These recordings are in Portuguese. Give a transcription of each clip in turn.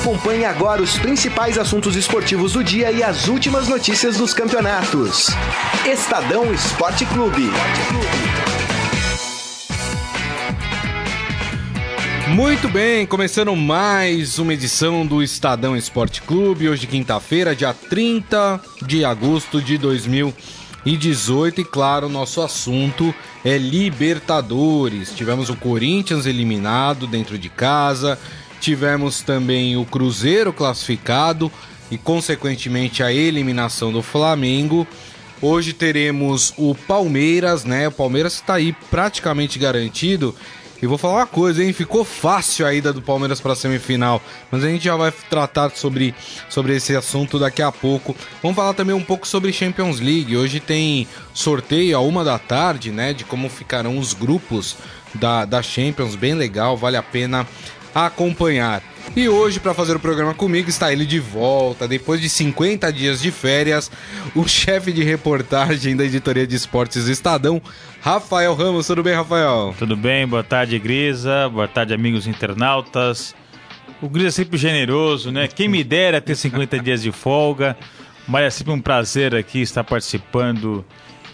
Acompanhe agora os principais assuntos esportivos do dia e as últimas notícias dos campeonatos. Estadão Esporte Clube. Muito bem, começando mais uma edição do Estadão Esporte Clube, hoje quinta-feira, dia 30 de agosto de 2018 e claro, nosso assunto é Libertadores. Tivemos o Corinthians eliminado dentro de casa, tivemos também o Cruzeiro classificado e consequentemente a eliminação do Flamengo. Hoje teremos o Palmeiras, né? O Palmeiras está aí praticamente garantido e vou falar uma coisa, hein? Ficou fácil a ida do Palmeiras para a semifinal, mas a gente já vai tratar sobre, sobre esse assunto daqui a pouco. Vamos falar também um pouco sobre Champions League. Hoje tem sorteio a uma da tarde, né? De como ficarão os grupos da, da Champions, bem legal, vale a pena acompanhar. E hoje, para fazer o programa comigo, está ele de volta. Depois de 50 dias de férias, o chefe de reportagem da editoria de esportes Estadão, Rafael Ramos. Tudo bem, Rafael? Tudo bem, boa tarde, Grisa. Boa tarde, amigos internautas. O Grisa é sempre generoso, né? Quem me dera ter 50 dias de folga. Mas é sempre um prazer aqui estar participando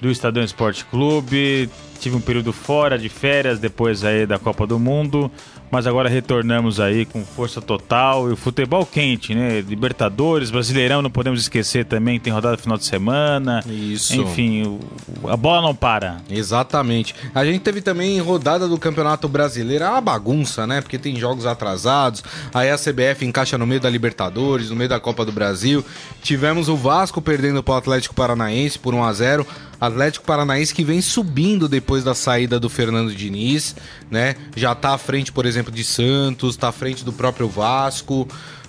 do Estadão Esporte Clube. Tive um período fora de férias depois aí da Copa do Mundo mas agora retornamos aí com força total e o futebol quente, né? Libertadores, Brasileirão, não podemos esquecer também, tem rodada final de semana. Isso. Enfim, a bola não para. Exatamente. A gente teve também rodada do Campeonato Brasileiro, é uma bagunça, né? Porque tem jogos atrasados, aí a CBF encaixa no meio da Libertadores, no meio da Copa do Brasil. Tivemos o Vasco perdendo para o Atlético Paranaense por 1 a 0 Atlético Paranaense que vem subindo depois da saída do Fernando Diniz, né? Já tá à frente, por exemplo, de Santos, tá à frente do próprio Vasco.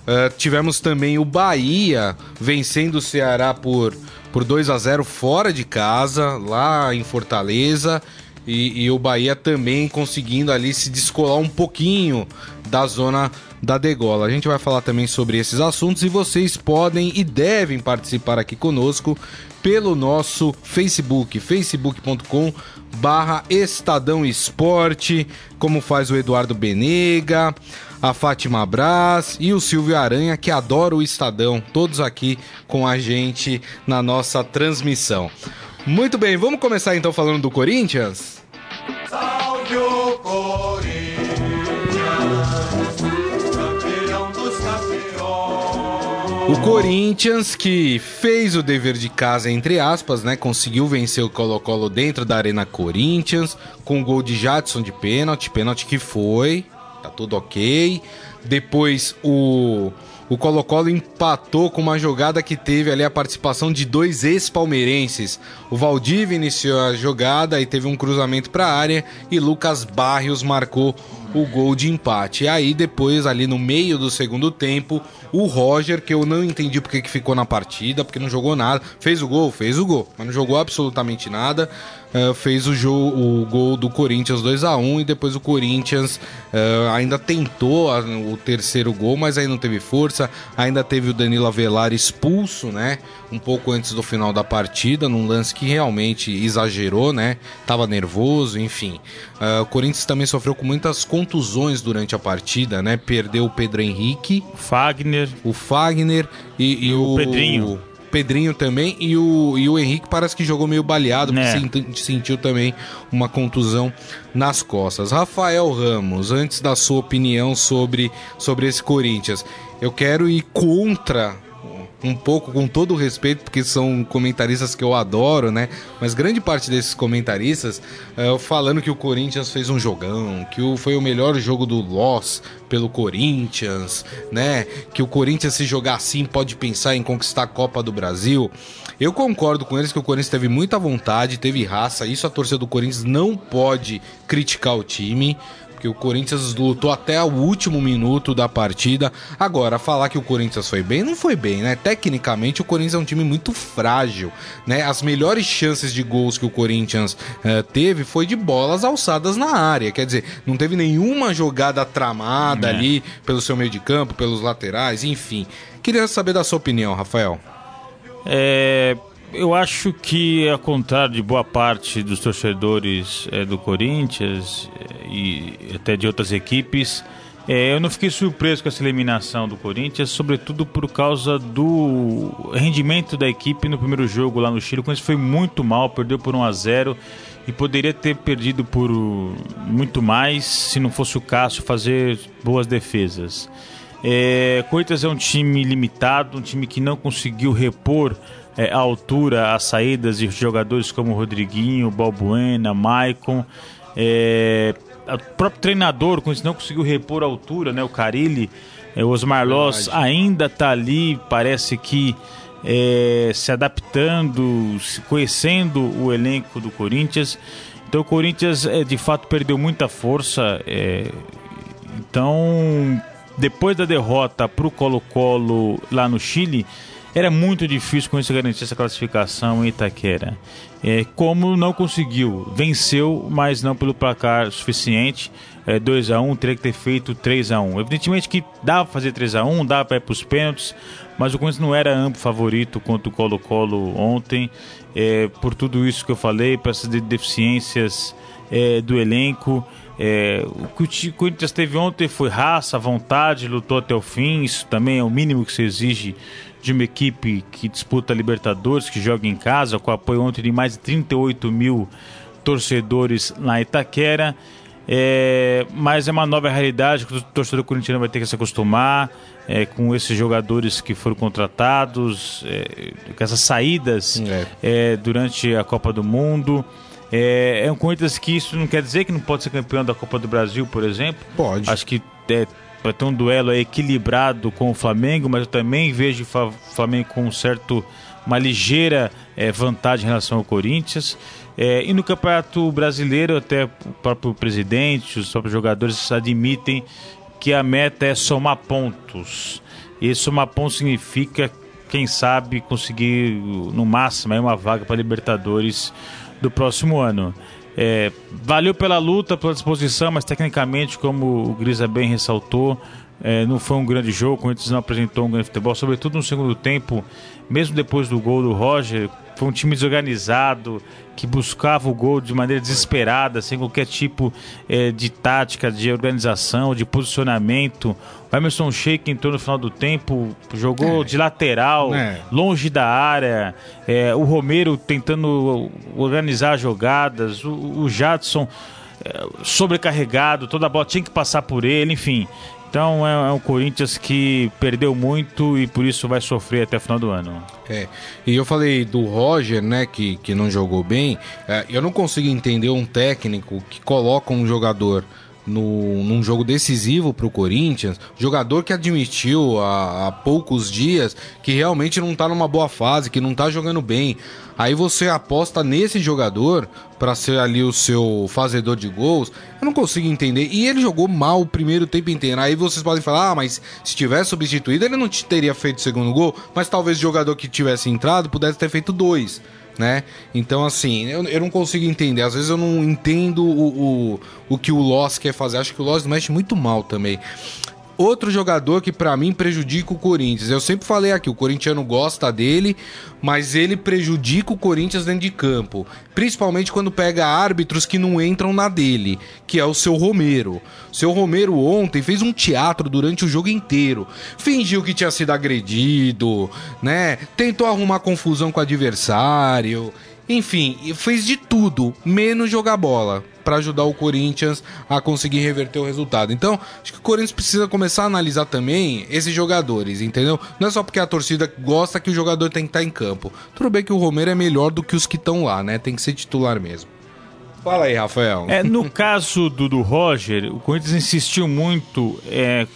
Uh, tivemos também o Bahia vencendo o Ceará por, por 2 a 0 fora de casa, lá em Fortaleza. E, e, o Bahia também conseguindo ali se descolar um pouquinho da zona da degola. A gente vai falar também sobre esses assuntos e vocês podem e devem participar aqui conosco pelo nosso Facebook, facebook.com barra Estadão Esporte, como faz o Eduardo Benega, a Fátima Braz e o Silvio Aranha, que adora o Estadão, todos aqui com a gente na nossa transmissão. Muito bem, vamos começar então falando do Corinthians? Salve o Corinthians! O Corinthians, que fez o dever de casa, entre aspas, né? Conseguiu vencer o Colo-Colo dentro da Arena Corinthians, com o gol de Jadson de pênalti, pênalti que foi, tá tudo ok. Depois o o Colo-Colo empatou com uma jogada que teve ali a participação de dois ex-palmeirenses. O Valdívia iniciou a jogada e teve um cruzamento para a área e Lucas Barrios marcou o gol de empate. E aí depois ali no meio do segundo tempo, o Roger, que eu não entendi porque que ficou na partida, porque não jogou nada, fez o gol, fez o gol, mas não jogou absolutamente nada uh, fez o, o gol do Corinthians 2 a 1 e depois o Corinthians uh, ainda tentou a, o terceiro gol, mas aí não teve força. Ainda teve o Danilo Avelar expulso, né? Um pouco antes do final da partida, num lance que realmente exagerou, né? Tava nervoso, enfim. Uh, o Corinthians também sofreu com muitas contusões durante a partida, né? Perdeu o Pedro Henrique, Fagner, o Fagner e, e o, o Pedrinho. Pedrinho também e o, e o Henrique parece que jogou meio baleado, é. porque sentiu também uma contusão nas costas. Rafael Ramos, antes da sua opinião sobre, sobre esse Corinthians, eu quero ir contra um pouco com todo o respeito, porque são comentaristas que eu adoro, né? Mas grande parte desses comentaristas uh, falando que o Corinthians fez um jogão, que o, foi o melhor jogo do Loss pelo Corinthians, né? Que o Corinthians, se jogar assim, pode pensar em conquistar a Copa do Brasil. Eu concordo com eles que o Corinthians teve muita vontade, teve raça, isso a torcida do Corinthians não pode criticar o time porque o Corinthians lutou até o último minuto da partida. Agora, falar que o Corinthians foi bem, não foi bem, né? Tecnicamente, o Corinthians é um time muito frágil, né? As melhores chances de gols que o Corinthians uh, teve foi de bolas alçadas na área, quer dizer, não teve nenhuma jogada tramada é. ali pelo seu meio de campo, pelos laterais, enfim. Queria saber da sua opinião, Rafael. É, eu acho que, ao contrário de boa parte dos torcedores é, do Corinthians é, e até de outras equipes, É, eu não fiquei surpreso com essa eliminação do Corinthians, sobretudo por causa do rendimento da equipe no primeiro jogo lá no Chile. O Corinthians foi muito mal, perdeu por 1 a 0 e poderia ter perdido por muito mais se não fosse o Cássio fazer boas defesas. É, Corinthians é um time limitado, um time que não conseguiu repor é, a altura as saídas de jogadores como Rodriguinho, Balbuena, Maicon. É, o próprio treinador, quando não conseguiu repor a altura, né, o Carilli, é, o Osmar Loss ainda está ali, parece que é, se adaptando, se conhecendo o elenco do Corinthians. Então o Corinthians é, de fato perdeu muita força. É, então, depois da derrota para o Colo-Colo lá no Chile, era muito difícil com isso garantir essa classificação em Itaquera. É, como não conseguiu, venceu, mas não pelo placar suficiente. É, 2 a 1 teria que ter feito 3 a 1 Evidentemente que dava para fazer 3 a 1 dava para ir para os pênaltis, mas o Corinthians não era amplo favorito contra o Colo-Colo ontem. É, por tudo isso que eu falei, para essas deficiências é, do elenco. É, o que o Corinthians teve ontem foi raça, vontade, lutou até o fim. Isso também é o mínimo que se exige de uma equipe que disputa Libertadores, que joga em casa, com apoio ontem de mais de 38 mil torcedores na Itaquera. É, mas é uma nova realidade que o torcedor corintiano vai ter que se acostumar é, com esses jogadores que foram contratados, é, com essas saídas é. É, durante a Copa do Mundo. É, é um Corinthians que isso não quer dizer que não pode ser campeão da Copa do Brasil, por exemplo. Pode. Acho que é, vai ter um duelo equilibrado com o Flamengo, mas eu também vejo o Flamengo com um certo, uma ligeira é, vantagem em relação ao Corinthians. É, e no Campeonato Brasileiro, até o próprio presidente, os próprios jogadores admitem que a meta é somar pontos. E somar pontos significa, quem sabe, conseguir no máximo uma vaga para Libertadores do próximo ano. É, valeu pela luta, pela disposição, mas tecnicamente, como o Grisa bem ressaltou, é, não foi um grande jogo, o Corinthians não apresentou um grande futebol, sobretudo no segundo tempo, mesmo depois do gol do Roger, foi um time desorganizado, que buscava o gol de maneira desesperada, sem qualquer tipo é, de tática, de organização, de posicionamento. O Emerson Sheik entrou no final do tempo, jogou é. de lateral, é. longe da área. É, o Romero tentando organizar jogadas. O, o Jadson é, sobrecarregado, toda a bola tinha que passar por ele, enfim. Então é, é um Corinthians que perdeu muito e por isso vai sofrer até o final do ano. É, e eu falei do Roger, né, que, que não jogou bem. É, eu não consigo entender um técnico que coloca um jogador no, num jogo decisivo para o Corinthians, jogador que admitiu há, há, poucos dias que realmente não está numa boa fase, que não está jogando bem. Aí você aposta nesse jogador para ser ali o seu fazedor de gols. Eu não consigo entender. E ele jogou mal o primeiro tempo inteiro. Aí vocês podem falar, ah, mas se tivesse substituído, ele não teria feito o segundo gol. Mas talvez o jogador que tivesse entrado pudesse ter feito dois né? Então, assim, eu, eu não consigo entender. Às vezes eu não entendo o, o, o que o Loss quer fazer. Acho que o Loss mexe muito mal também. Outro jogador que para mim prejudica o Corinthians. Eu sempre falei aqui, o corintiano gosta dele, mas ele prejudica o Corinthians dentro de campo, principalmente quando pega árbitros que não entram na dele, que é o seu Romero. Seu Romero ontem fez um teatro durante o jogo inteiro. Fingiu que tinha sido agredido, né? Tentou arrumar confusão com o adversário. Enfim, fez de tudo, menos jogar bola para ajudar o Corinthians a conseguir reverter o resultado. Então, acho que o Corinthians precisa começar a analisar também esses jogadores, entendeu? Não é só porque a torcida gosta que o jogador tem que estar tá em campo. Tudo bem que o Romero é melhor do que os que estão lá, né? Tem que ser titular mesmo. Fala aí, Rafael. É, no caso do, do Roger, o Corinthians insistiu muito é,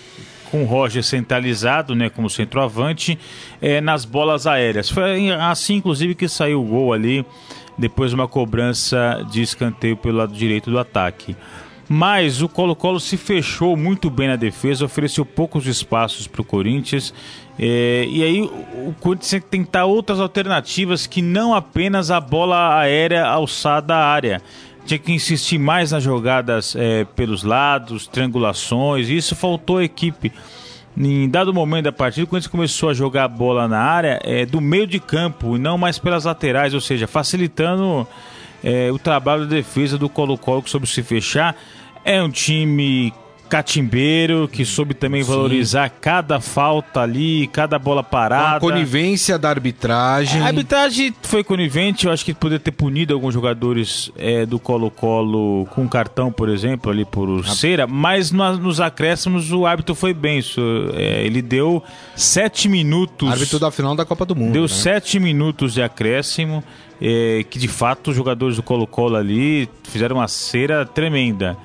com o Roger centralizado, né, como centroavante, é, nas bolas aéreas. Foi assim, inclusive, que saiu o gol ali, depois de uma cobrança de escanteio pelo lado direito do ataque. Mas o Colo-Colo se fechou muito bem na defesa, ofereceu poucos espaços para o Corinthians. É, e aí o Corinthians tem que tentar outras alternativas que não apenas a bola aérea alçada à área tinha que insistir mais nas jogadas é, pelos lados, triangulações, isso faltou à equipe. Em dado momento da partida, quando a gente começou a jogar a bola na área, é, do meio de campo e não mais pelas laterais, ou seja, facilitando é, o trabalho de defesa do Colo-Colo sobre se fechar. É um time catimbeiro, que soube também Sim. valorizar cada falta ali, cada bola parada. a conivência da arbitragem. A arbitragem foi conivente, eu acho que poderia ter punido alguns jogadores é, do Colo-Colo com cartão, por exemplo, ali por cera, mas no, nos acréscimos o árbitro foi bem. Isso, é, ele deu sete minutos. Árbitro da final da Copa do Mundo. Deu né? sete minutos de acréscimo, é, que de fato os jogadores do Colo-Colo ali fizeram uma cera tremenda.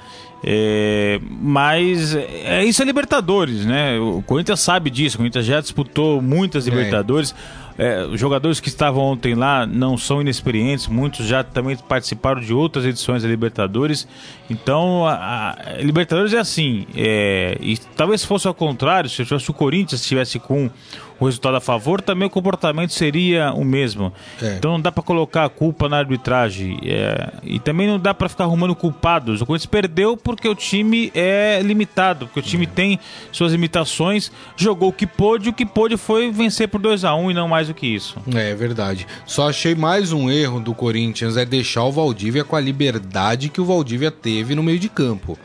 É, mas é, isso é Libertadores, né? O Corinthians sabe disso, o Corinthians já disputou muitas é. Libertadores. É, os jogadores que estavam ontem lá não são inexperientes, muitos já também participaram de outras edições da Libertadores. Então, a, a Libertadores é assim. É, e talvez fosse ao contrário, se o Corinthians estivesse com o resultado a favor, também o comportamento seria o mesmo. É. Então não dá para colocar a culpa na arbitragem. É, e também não dá para ficar arrumando culpados. O Corinthians perdeu porque o time é limitado, porque o time é. tem suas limitações, jogou o que pôde, o que pôde foi vencer por 2 a 1 um, e não mais do que isso. É, é verdade. Só achei mais um erro do Corinthians é deixar o Valdívia com a liberdade que o Valdívia teve no meio de campo.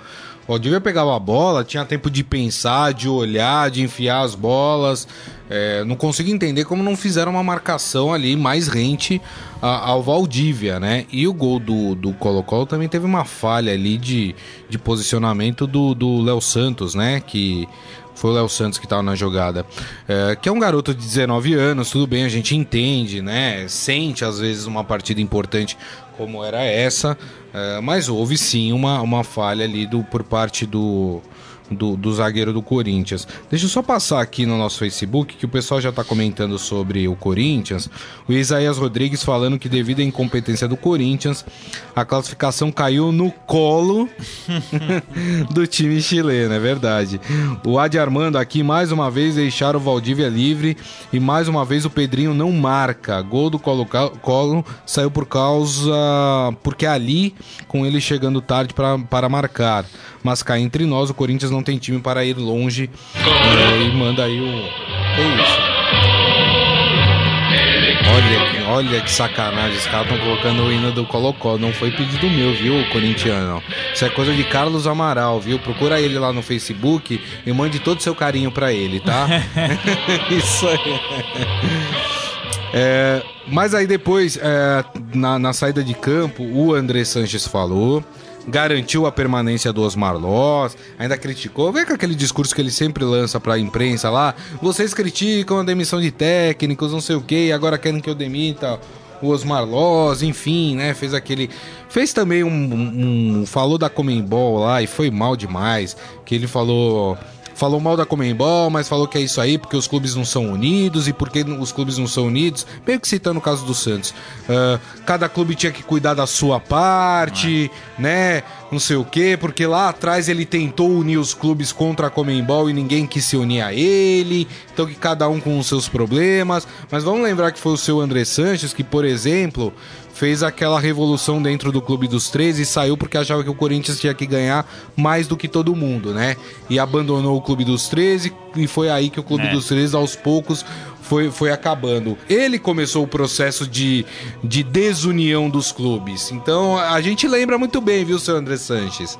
Valdívia pegava a bola, tinha tempo de pensar, de olhar, de enfiar as bolas. É, não consigo entender como não fizeram uma marcação ali mais rente a, ao Valdívia, né? E o gol do Colo-Colo também teve uma falha ali de, de posicionamento do Léo Santos, né? Que foi o Léo Santos que estava na jogada. É, que é um garoto de 19 anos, tudo bem, a gente entende, né? Sente às vezes uma partida importante como era essa, é, mas houve sim uma, uma falha ali do, por parte do, do, do, zagueiro do Corinthians. Deixa eu só passar aqui no nosso Facebook, que o pessoal já está comentando sobre o Corinthians. O Isaías Rodrigues falando que devido à incompetência do Corinthians, a classificação caiu no colo do time chileno, é verdade. O Adi Armando aqui, mais uma vez, deixaram o Valdívia livre e mais uma vez o Pedrinho não marca. Gol do Colo-Colo saiu por causa... porque ali, com ele chegando tarde para marcar. Mas cá entre nós, o Corinthians não tem time para ir longe é, e manda aí o. Que isso? Olha, olha que sacanagem, os caras estão colocando o hino do Colocó. Não foi pedido meu, viu, corintiano? Isso é coisa de Carlos Amaral, viu? Procura ele lá no Facebook e mande todo o seu carinho para ele, tá? isso aí. É, mas aí depois, é, na, na saída de campo, o André Sanches falou garantiu a permanência do Osmar Loss, ainda criticou. Vê com aquele discurso que ele sempre lança pra imprensa lá. Vocês criticam a demissão de técnicos, não sei o que, agora querem que eu demita o Osmar Loss, enfim, né? Fez aquele. Fez também um, um, um. Falou da Comembol lá e foi mal demais. Que ele falou falou mal da Comembol, mas falou que é isso aí porque os clubes não são unidos e porque os clubes não são unidos, meio que citando o caso do Santos. Uh, cada clube tinha que cuidar da sua parte, né? Não sei o quê, porque lá atrás ele tentou unir os clubes contra a Comembol e ninguém quis se unir a ele, então que cada um com os seus problemas. Mas vamos lembrar que foi o seu André Sanches que, por exemplo, fez aquela revolução dentro do Clube dos 13 e saiu porque achava que o Corinthians tinha que ganhar mais do que todo mundo, né? E abandonou o Clube dos 13 e foi aí que o Clube é. dos 13 aos poucos foi, foi acabando. Ele começou o processo de, de desunião dos clubes. Então a gente lembra muito bem, viu, seu André Sanches?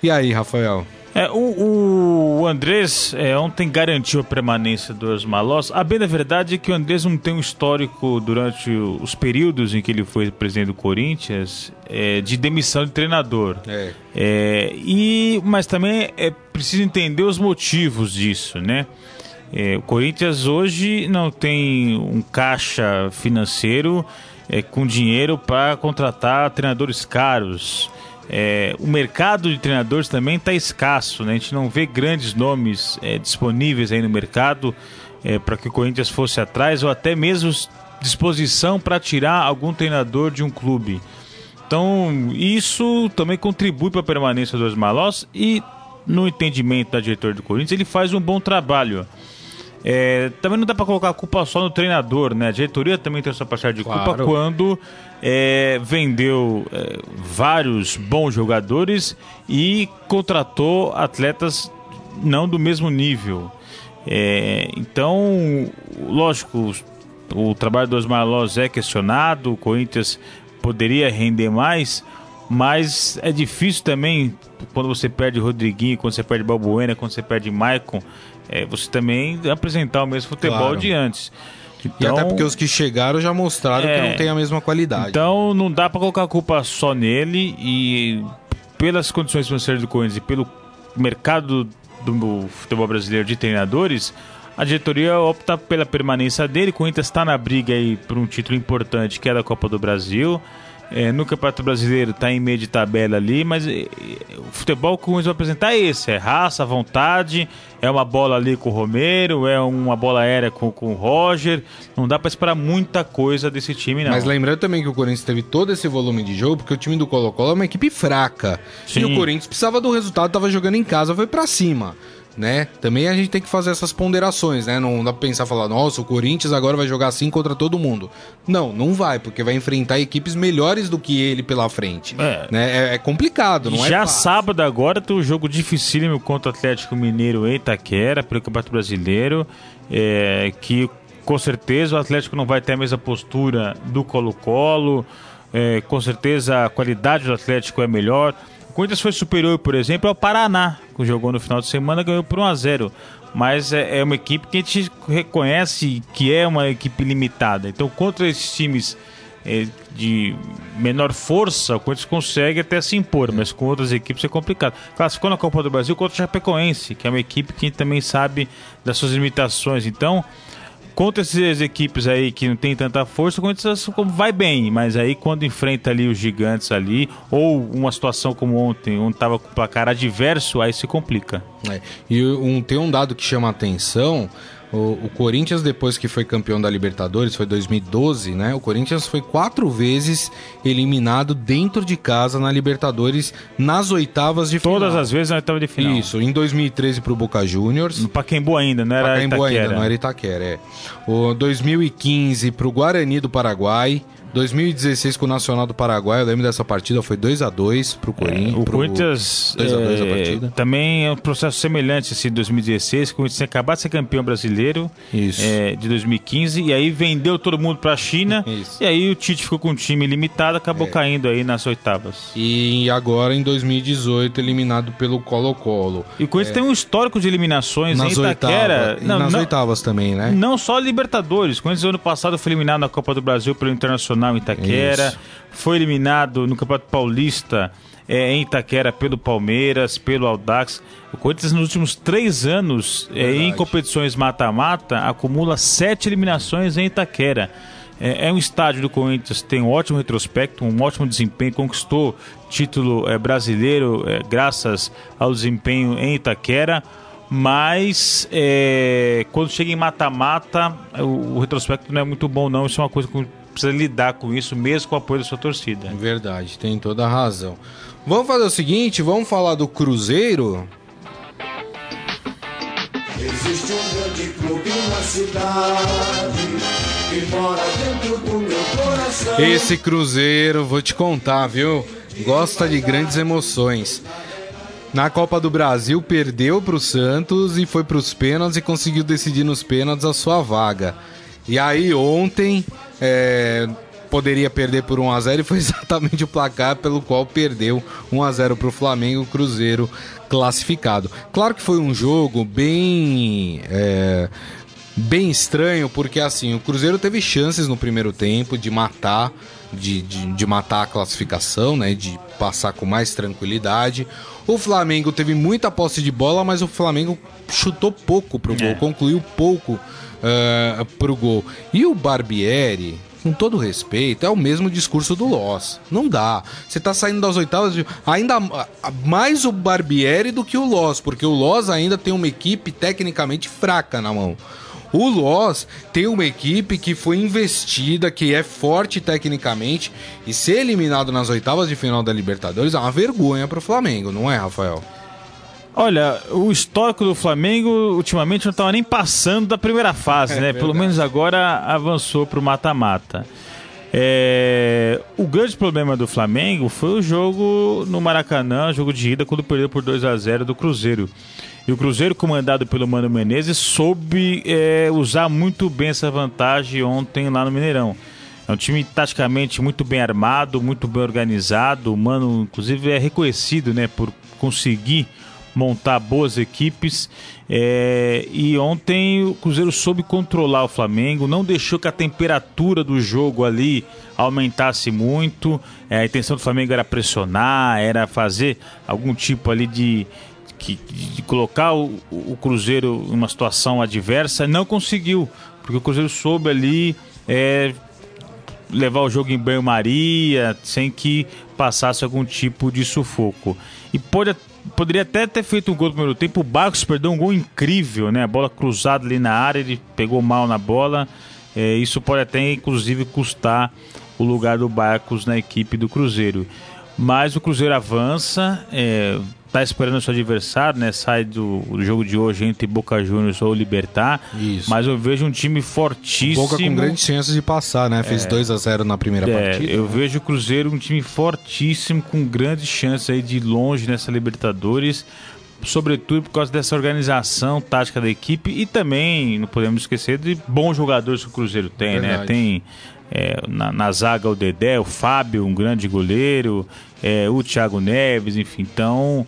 E aí, Rafael? É, o, o Andrés é, ontem garantiu a permanência dos Malós. A bem da verdade é que o Andrés não tem um histórico durante os períodos em que ele foi presidente do Corinthians é, de demissão de treinador. É. é e, mas também é preciso entender os motivos disso, né? É, o Corinthians hoje não tem um caixa financeiro é, com dinheiro para contratar treinadores caros. É, o mercado de treinadores também está escasso, né? a gente não vê grandes nomes é, disponíveis aí no mercado é, para que o Corinthians fosse atrás ou até mesmo disposição para tirar algum treinador de um clube. Então, isso também contribui para a permanência do Osmar Loss e, no entendimento da diretora do Corinthians, ele faz um bom trabalho. É, também não dá para colocar a culpa só no treinador, né? A diretoria também tem sua parcela de claro. culpa quando é, vendeu é, vários bons jogadores e contratou atletas não do mesmo nível. É, então, lógico, o, o trabalho do Osmar Loz é questionado, o Corinthians poderia render mais, mas é difícil também quando você perde Rodriguinho, quando você perde Balbuena, quando você perde Maicon, é, você também apresentar o mesmo futebol Claro. de antes. e até Então- porque os que chegaram já mostraram É. que não tem a mesma qualidade. Então não dá pra colocar a culpa só nele e pelas condições financeiras do Corinthians e pelo mercado do futebol brasileiro de treinadores, a diretoria opta pela permanência dele. O Corinthians está na briga aí por um título importante que é da Copa do Brasil. É, no Campeonato Brasileiro está em meio de tabela ali, mas é, é, o futebol que o Corinthians vai apresentar é esse: é raça, vontade, é uma bola ali com o Romero, é uma bola aérea com, com o Roger. Não dá para esperar muita coisa desse time, não. Mas lembrando também que o Corinthians teve todo esse volume de jogo, porque o time do Colo-Colo é uma equipe fraca. Sim. E o Corinthians precisava do resultado, tava jogando em casa, foi pra cima. Né? Também a gente tem que fazer essas ponderações, né? Não dá pra pensar falar, nossa, o Corinthians agora vai jogar assim contra todo mundo. Não, não vai, porque vai enfrentar equipes melhores do que ele pela frente. É. Né? é, é complicado, não é? Já sábado agora tem um jogo dificílimo contra o Atlético Mineiro em Itaquera, pelo Campeonato Brasileiro, é, que com certeza o Atlético não vai ter a mesma postura do Colo-Colo, é, com certeza a qualidade do Atlético é melhor. Corinthians foi superior, por exemplo, ao Paraná, que jogou no final de semana ganhou por 1 a 0 mas é, é uma equipe que a gente reconhece que é uma equipe limitada. Então, contra esses times é, de menor força, o Corinthians consegue até se impor, mas com outras equipes é complicado. Classificou na Copa do Brasil contra o Chapecoense, que é uma equipe que também sabe das suas limitações. Então, contra essas equipes aí que não tem tanta força, o Corinthians vai bem, mas aí quando enfrenta ali os gigantes ali, ou uma situação como ontem, onde estava com o placar adverso, aí se complica. É. E um, tem um dado que chama atenção. O, o Corinthians, depois que foi campeão da Libertadores, foi 2012, né? O Corinthians foi quatro vezes eliminado dentro de casa na Libertadores nas oitavas de final. Todas as vezes na oitava de final. Isso, em 2013 pro Boca Juniors. No Pacaembu ainda, não era Pacaembu Itaquera. ainda, não era Itaquera, é. O 2015 pro Guarani do Paraguai. 2016 com o Nacional do Paraguai, eu lembro dessa partida, foi 2 a 2 pro Corinthians. É, O pro- Corinthians 2 a 2 a é, partida. também é um processo semelhante assim, de 2016, que o Corinthians tinha acabado de ser campeão brasileiro Isso. é, de 2015 e aí vendeu todo mundo para a China Isso. e aí o Tite ficou com um time limitado, É. acabou caindo aí nas oitavas. E agora em 2018 eliminado pelo Colo-Colo. E o Corinthians tem um histórico de eliminações Nas em Itaquera. oitavas. e nas oitavas também, né? Não só Libertadores. O Corinthians ano passado foi eliminado na Copa do Brasil pelo Internacional em Itaquera. Isso. Foi eliminado no Campeonato Paulista é, em Itaquera pelo Palmeiras, pelo Audax. O Corinthians nos últimos três anos, é, em competições mata-mata, acumula sete eliminações em Itaquera. É, é um estádio do Corinthians que tem um ótimo retrospecto, um ótimo desempenho, conquistou título é, brasileiro é, graças ao desempenho em Itaquera. Mas é, quando chega em mata-mata, o, o retrospecto não é muito bom, não. Isso é uma coisa que precisa lidar com isso, mesmo com o apoio da sua torcida. Verdade, tem toda a razão. Vamos fazer o seguinte, vamos falar do Cruzeiro. Existe um grande clube na cidade que mora dentro do meu coração. Esse Cruzeiro, vou te contar, viu? Gosta de grandes emoções. Na Copa do Brasil, perdeu para o Santos e foi para os pênaltis e conseguiu decidir nos pênaltis a sua vaga. E aí, ontem, é, poderia perder por 1x0 e foi exatamente o placar pelo qual perdeu 1x0 para o Flamengo, o Cruzeiro classificado. Claro que foi um jogo bem. é, bem estranho, porque assim, o Cruzeiro teve chances no primeiro tempo de matar, de, de, de matar a classificação, né? De passar com mais tranquilidade. O Flamengo teve muita posse de bola, mas o Flamengo chutou pouco pro gol, É. concluiu pouco uh, pro gol. E o Barbieri, com todo respeito, é o mesmo discurso do Loss. Não dá. Você tá saindo das oitavas. Ainda ah, mais o Barbieri do que o Loss, porque o Loss ainda tem uma equipe tecnicamente fraca na mão. O Loss tem uma equipe que foi investida, que é forte tecnicamente, e ser eliminado nas oitavas de final da Libertadores é uma vergonha pro Flamengo, não é, Rafael? Olha, o histórico do Flamengo ultimamente não estava nem passando da primeira fase, né? Pelo verdade. menos agora avançou para o mata-mata. É, O grande problema do Flamengo foi o jogo no Maracanã, jogo de ida, quando perdeu por 2 a 0 do Cruzeiro. E o Cruzeiro, comandado pelo Mano Menezes, soube é, usar muito bem essa vantagem ontem lá no Mineirão. É um time taticamente muito bem armado, muito bem organizado. O Mano, inclusive, é reconhecido né, por conseguir montar boas equipes. É, e ontem o Cruzeiro soube controlar o Flamengo, não deixou que a temperatura do jogo ali aumentasse muito. É, a intenção do Flamengo era pressionar, era fazer algum tipo ali de, de, de colocar o, o, Cruzeiro em uma situação adversa. Não conseguiu, porque o Cruzeiro soube ali. É, levar o jogo em banho-maria, sem que passasse algum tipo de sufoco. E pode poderia até ter feito um gol no primeiro tempo. O Barcos perdeu um gol incrível, né? A bola cruzada ali na área, ele pegou mal na bola. É, isso pode até, inclusive, custar o lugar do Barcos na equipe do Cruzeiro. Mas o Cruzeiro avança, é, tá esperando o seu adversário, né? Sai do, do, jogo de hoje entre Boca Juniors ou Libertar. Isso. Mas eu vejo um time fortíssimo. Boca com grandes chances de passar, né? Fez é, 2 a 0 na primeira é, partida. Eu né? vejo o Cruzeiro um time fortíssimo, com grandes chances aí de longe nessa Libertadores. Sobretudo por causa dessa organização tática da equipe e também, não podemos esquecer, de bons jogadores que o Cruzeiro tem, né? Verdade. né? Tem é, na, na, zaga o Dedé, o Fábio, um grande goleiro, é, o Thiago Neves, enfim. Então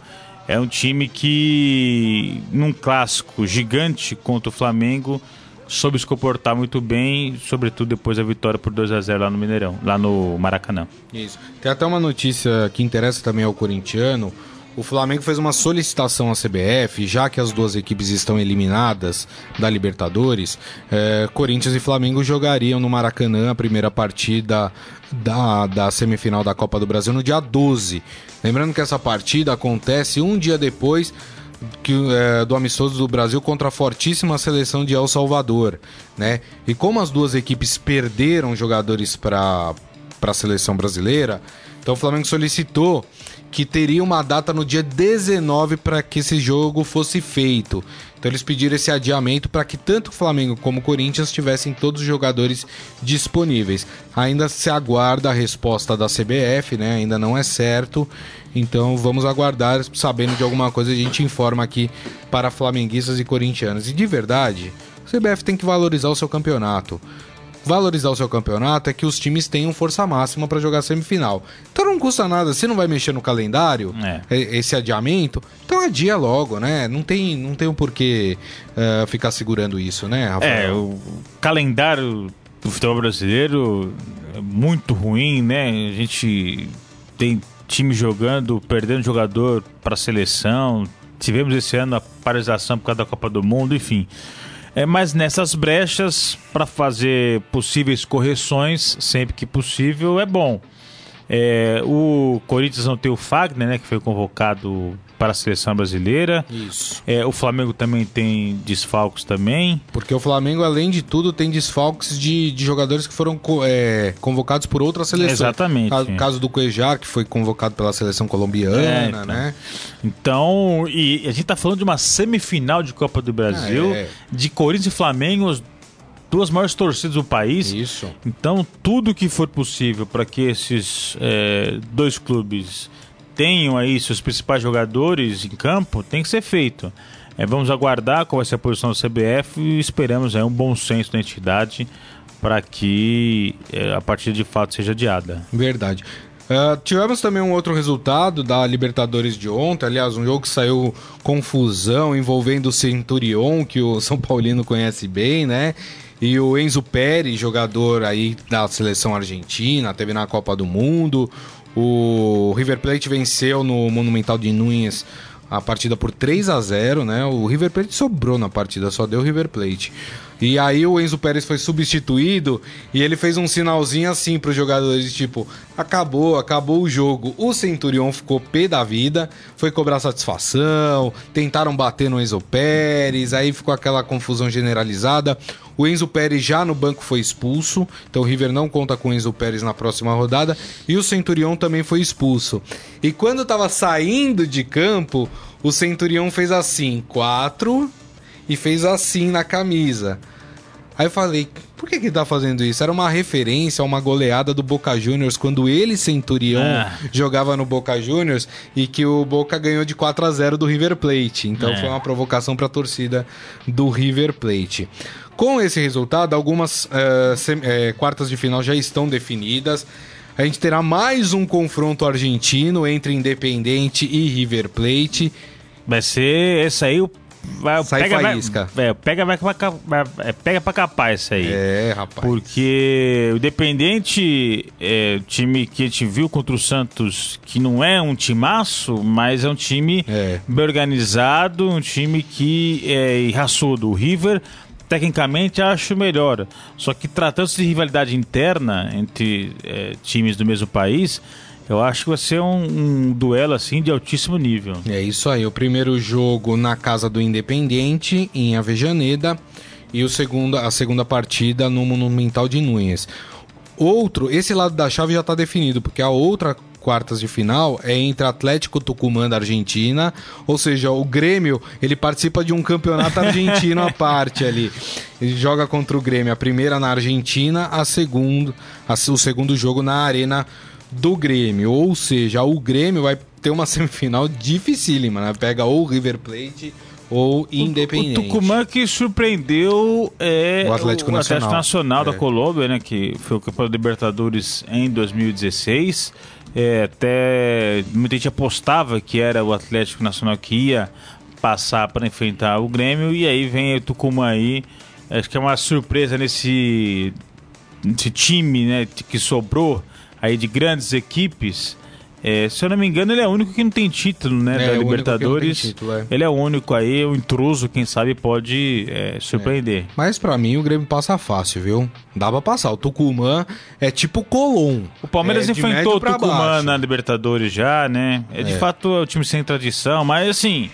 é um time que, num clássico gigante contra o Flamengo, soube se comportar muito bem, sobretudo depois da vitória por 2 a 0 lá no Mineirão, lá no Maracanã. Isso. Tem até uma notícia que interessa também ao corintiano. O Flamengo fez uma solicitação à CBF, já que as duas equipes estão eliminadas da Libertadores, é, Corinthians e Flamengo jogariam no Maracanã a primeira partida da, da semifinal da Copa do Brasil no dia 12. Lembrando que essa partida acontece um dia depois que, é, do amistoso do Brasil contra a fortíssima seleção de El Salvador, né? E como as duas equipes perderam jogadores para a seleção brasileira, então o Flamengo solicitou que teria uma data no dia 19 para que esse jogo fosse feito. Então eles pediram esse adiamento para que tanto o Flamengo como o Corinthians tivessem todos os jogadores disponíveis. Ainda se aguarda a resposta da CBF, né? Ainda não é certo. Então vamos aguardar, sabendo de alguma coisa a gente informa aqui para flamenguistas e corintianos. E de verdade, a CBF tem que valorizar o seu campeonato valorizar o seu campeonato é que os times tenham força máxima para jogar semifinal. Então não custa nada, se não vai mexer no calendário, é. esse adiamento, então adia logo, né? Não tem, não tem um porquê uh, ficar segurando isso, né, Rafael? É, o calendário do futebol brasileiro é muito ruim, né? A gente tem time jogando, perdendo jogador para a seleção. Tivemos esse ano a paralisação por causa da Copa do Mundo, enfim. É, mas nessas brechas, para fazer possíveis correções, sempre que possível, é bom. É, o Corinthians não tem o Fagner, né, que foi convocado para a seleção brasileira. Isso. É, o Flamengo também tem desfalques também. Porque o Flamengo, além de tudo, tem desfalques de, de jogadores que foram é, convocados por outras seleções. Exatamente. O caso do Cuejar, que foi convocado pela seleção colombiana, é, então. né? Então, e a gente está falando de uma semifinal de Copa do Brasil, ah, é. de Corinthians e Flamengo, duas maiores torcidas do país. Isso. Então, tudo que for possível para que esses é, dois clubes tenham aí seus principais jogadores em campo, tem que ser feito. É, vamos aguardar qual vai ser a posição do CBF e esperamos aí um bom senso da entidade para que é, a partida de fato seja adiada. Verdade. Uh, tivemos também um outro resultado da Libertadores de ontem, aliás, um jogo que saiu confusão envolvendo o Centurion, que o São Paulino conhece bem, né? E o Enzo Pérez, jogador aí da seleção argentina, teve na Copa do Mundo. O River Plate venceu no Monumental de Nunes a partida por 3 a 0 né? O River Plate sobrou na partida, só deu River Plate. E aí o Enzo Pérez foi substituído e ele fez um sinalzinho assim para os jogadores, tipo, acabou, acabou o jogo. O Centurion ficou pé da vida, foi cobrar satisfação, tentaram bater no Enzo Pérez, aí ficou aquela confusão generalizada. O Enzo Pérez já no banco foi expulso, então o River não conta com o Enzo Pérez na próxima rodada. E o Centurion também foi expulso. E quando estava saindo de campo, o Centurion fez assim: quatro e fez assim na camisa. Aí eu falei, por que que tá fazendo isso? Era uma referência a uma goleada do Boca Juniors quando ele, Centurião, Ah. jogava no Boca Juniors e que o Boca ganhou de 4 a 0 do River Plate. Então É. foi uma provocação para a torcida do River Plate. Com esse resultado, algumas sem- eh, quartas de final já estão definidas. A gente terá mais um confronto argentino entre Independente e River Plate. Vai ser esse aí o. Vai, Sai pega, vai, faísca. é, pega, vai, vai, vai- é, pega pra capar esse aí. É, rapaz. Porque o Independente é o time que a gente viu contra o Santos, que não é um timaço, mas é um time É. bem organizado, um time que é raçudo. O River, tecnicamente, acho melhor. Só que tratando-se de rivalidade interna entre é, times do mesmo país, eu acho que vai ser um, um duelo assim de altíssimo nível. É isso aí. O primeiro jogo na casa do Independente, em Avejaneda, e o segundo, a segunda partida no Monumental de Núñez. Outro, esse lado da chave já está definido, porque a outra quartas de final é entre Atlético Tucumã da Argentina, ou seja, o Grêmio, ele participa de um campeonato argentino à parte ali. Ele joga contra o Grêmio, a primeira na Argentina, a segundo, a- o segundo jogo na Arena do Grêmio, ou seja, o Grêmio vai ter uma semifinal dificílima, né? Pega ou River Plate ou Independente. O Tucumã que surpreendeu é O Atlético Nacional. Nacional da É. Colômbia, né? Que foi o campeão da Libertadores em 2016. É, até muita gente apostava que era o Atlético Nacional que ia passar para enfrentar o Grêmio. E aí vem o Tucumã aí. Acho que é uma surpresa nesse, nesse time né, que sobrou aí de grandes equipes. É, se eu não me engano, ele é o único que não tem título, né? É, da Libertadores. título, é. Ele é o único aí, o intruso, quem sabe pode é, surpreender. Mas pra mim o Grêmio passa fácil, viu? Dá pra passar. O Tucumã é tipo Colom. O Palmeiras É, enfrentou o Tucumã baixo. na Libertadores já, né? É, de É. fato é o time sem tradição, mas assim.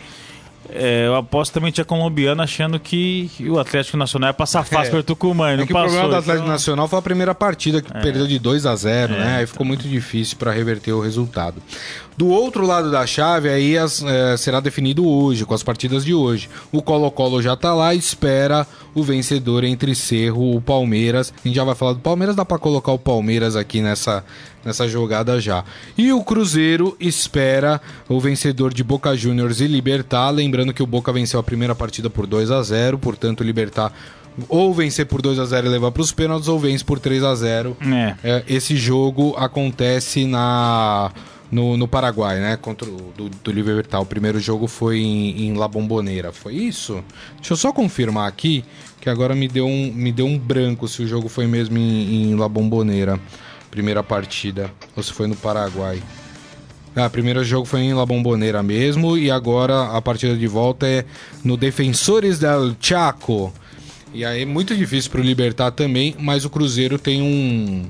É, eu aposto também tinha colombiano achando que o Atlético Nacional ia passar fácil É. pelo Tucumã. e É não que o passou, problema do Atlético então- Nacional foi a primeira partida que perdeu de 2 a 0 né? Aí ficou muito difícil para reverter o resultado. Do outro lado da chave, aí as, eh, será definido hoje, com as partidas de hoje. O Colo-Colo já tá lá, espera o vencedor entre Cerro o Palmeiras. A gente já vai falar do Palmeiras, dá para colocar o Palmeiras aqui nessa, nessa jogada já. E o Cruzeiro espera o vencedor de Boca Juniors e Libertar. Lembrando que o Boca venceu a primeira partida por 2 a 0 portanto, o Libertar ou vencer por 2 a 0 e levar para os pênaltis, ou vence por 3 a 0 É. é, esse jogo acontece na no, no Paraguai, né? Contra o do, do Libertar. O primeiro jogo foi em, em La Bombonera. Foi isso? Deixa eu só confirmar aqui, que agora me deu um, me deu um branco se o jogo foi mesmo em, em La Bombonera. Primeira partida. Ou se foi no Paraguai. Ah, o primeiro jogo foi em La Bombonera mesmo. E agora a partida de volta é no Defensores del Chaco. E aí é muito difícil pro Libertar também, mas o Cruzeiro tem um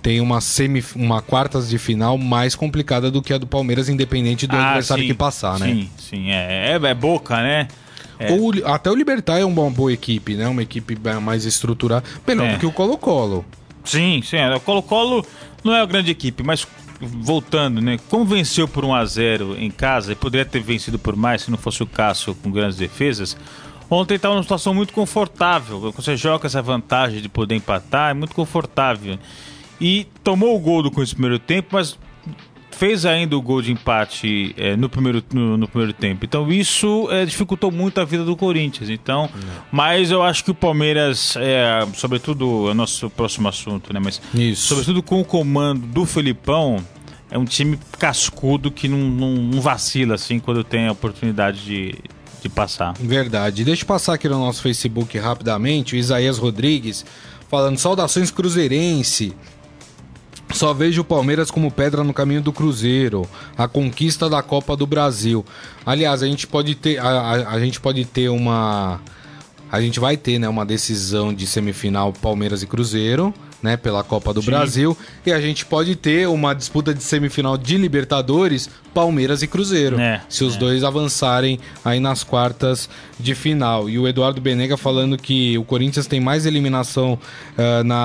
tem uma semi uma quartas de final mais complicada do que a do Palmeiras, independente do Ah, adversário sim, que passar, né? Sim, sim. É, é, é boca, né? É. Ou, o- até o Libertar é uma boa equipe, né? Uma equipe mais estruturada, melhor É. do que o Colo-Colo. Sim, sim. é, O Colo-Colo não é uma grande equipe, mas voltando, né? Como venceu por 1 a 0 em casa e poderia ter vencido por mais se não fosse o Cássio com grandes defesas. Ontem estava numa situação muito confortável. Quando você joga essa vantagem de poder empatar, é muito confortável. E tomou o gol do Corinthians primeiro tempo, mas fez ainda o gol de empate é, no, primeiro, no, no primeiro tempo. Então isso é, dificultou muito a vida do Corinthians. Então, mas eu acho que o Palmeiras, é, sobretudo, é o nosso próximo assunto, né? Mas Isso. sobretudo com o comando do Felipão, é um time cascudo que não, não, não vacila assim quando tem a oportunidade de, de passar. Verdade. Deixa eu passar aqui no nosso Facebook rapidamente, o Isaías Rodrigues falando saudações cruzeirense. Só vejo o Palmeiras como pedra no caminho do Cruzeiro, a conquista da Copa do Brasil. Aliás, a gente pode ter, a, a- a gente pode ter uma, a gente vai ter, né, uma decisão de semifinal Palmeiras e Cruzeiro, né, pela Copa do Sim. Brasil, e a gente pode ter uma disputa de semifinal de Libertadores Palmeiras e Cruzeiro, É, se os é. dois avançarem aí nas quartas de final. E o Eduardo Benega falando que o Corinthians tem mais eliminação ah, na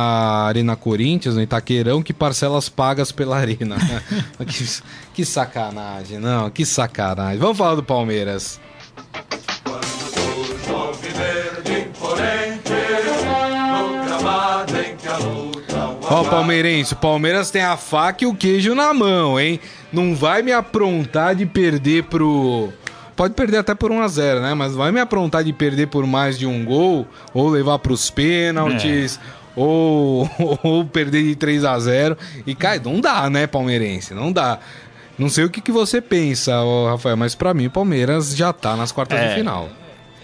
Arena Corinthians, no Itaquerão, que parcelas pagas pela Arena. que, que sacanagem, não, que sacanagem. Vamos falar do Palmeiras. Ó, palmeirense, o Palmeiras tem a faca e o queijo na mão, hein? Não vai me aprontar de perder pro. Pode perder até por 1x0, né? Mas vai me aprontar de perder por mais de um gol, ou levar pros pênaltis, ou, ou perder de 3 a 0 E, cara, não dá, né, palmeirense? Não dá. Não sei o que, que você pensa, Rafael, mas pra mim o Palmeiras já tá nas quartas É. de final.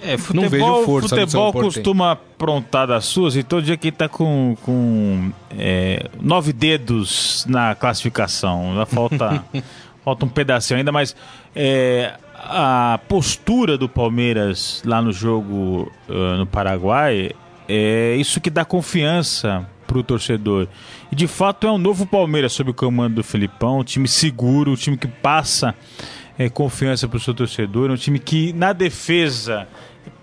É, futebol, Não vejo força futebol costuma aprontar das suas e todo dia que tá com, com é, nove dedos na classificação. Falta, falta um pedacinho ainda, mas é, a postura do Palmeiras lá no jogo ah, no Paraguai é isso que dá confiança pro torcedor. E de fato é um novo Palmeiras sob o comando do Filipão, um time seguro, um time que passa é, confiança pro seu torcedor, um time que na defesa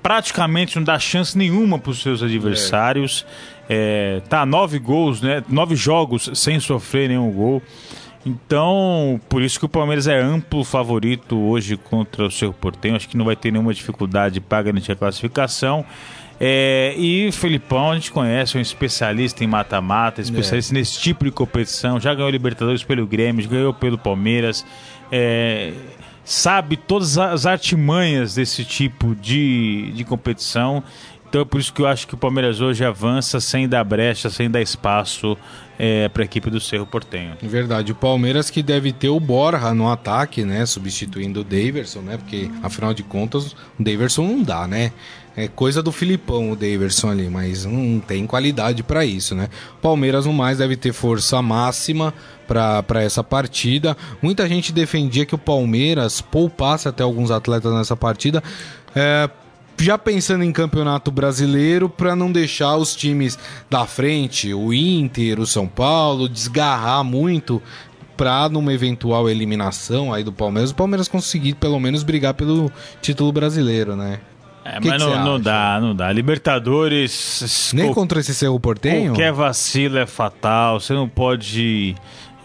praticamente não dá chance nenhuma para os seus adversários. É, tá nove gols, né? Nove jogos sem sofrer nenhum gol. Então, por isso que o Palmeiras é amplo favorito hoje contra o seu Portenho. Acho que não vai ter nenhuma dificuldade para garantir a classificação. É, e o Felipão, a gente conhece, é um especialista em mata-mata, especialista nesse tipo de competição. Já ganhou Libertadores pelo Grêmio, já ganhou pelo Palmeiras. É, sabe todas as artimanhas desse tipo de, de competição. Então é por isso que eu acho que o Palmeiras hoje avança sem dar brecha, sem dar espaço é, para a equipe do Cerro Portenho. Verdade, o Palmeiras que deve ter o Borja no ataque, né? Substituindo o Daverson, né? Porque, afinal de contas, o Daverson não dá, né? É coisa do Filipão o Daverson ali, mas não tem qualidade para isso, né? Palmeiras, no mais, deve ter força máxima para essa partida. Muita gente defendia que o Palmeiras poupasse até alguns atletas nessa partida. É, já pensando em campeonato brasileiro, para não deixar os times da frente, o Inter, o São Paulo, desgarrar muito para numa eventual eliminação aí do Palmeiras, o Palmeiras conseguir pelo menos brigar pelo título brasileiro, né? É, Que mas que não, não dá, não dá. Libertadores. Nem contra esse Cerro Portenho? Qualquer vacilo é fatal. Você não pode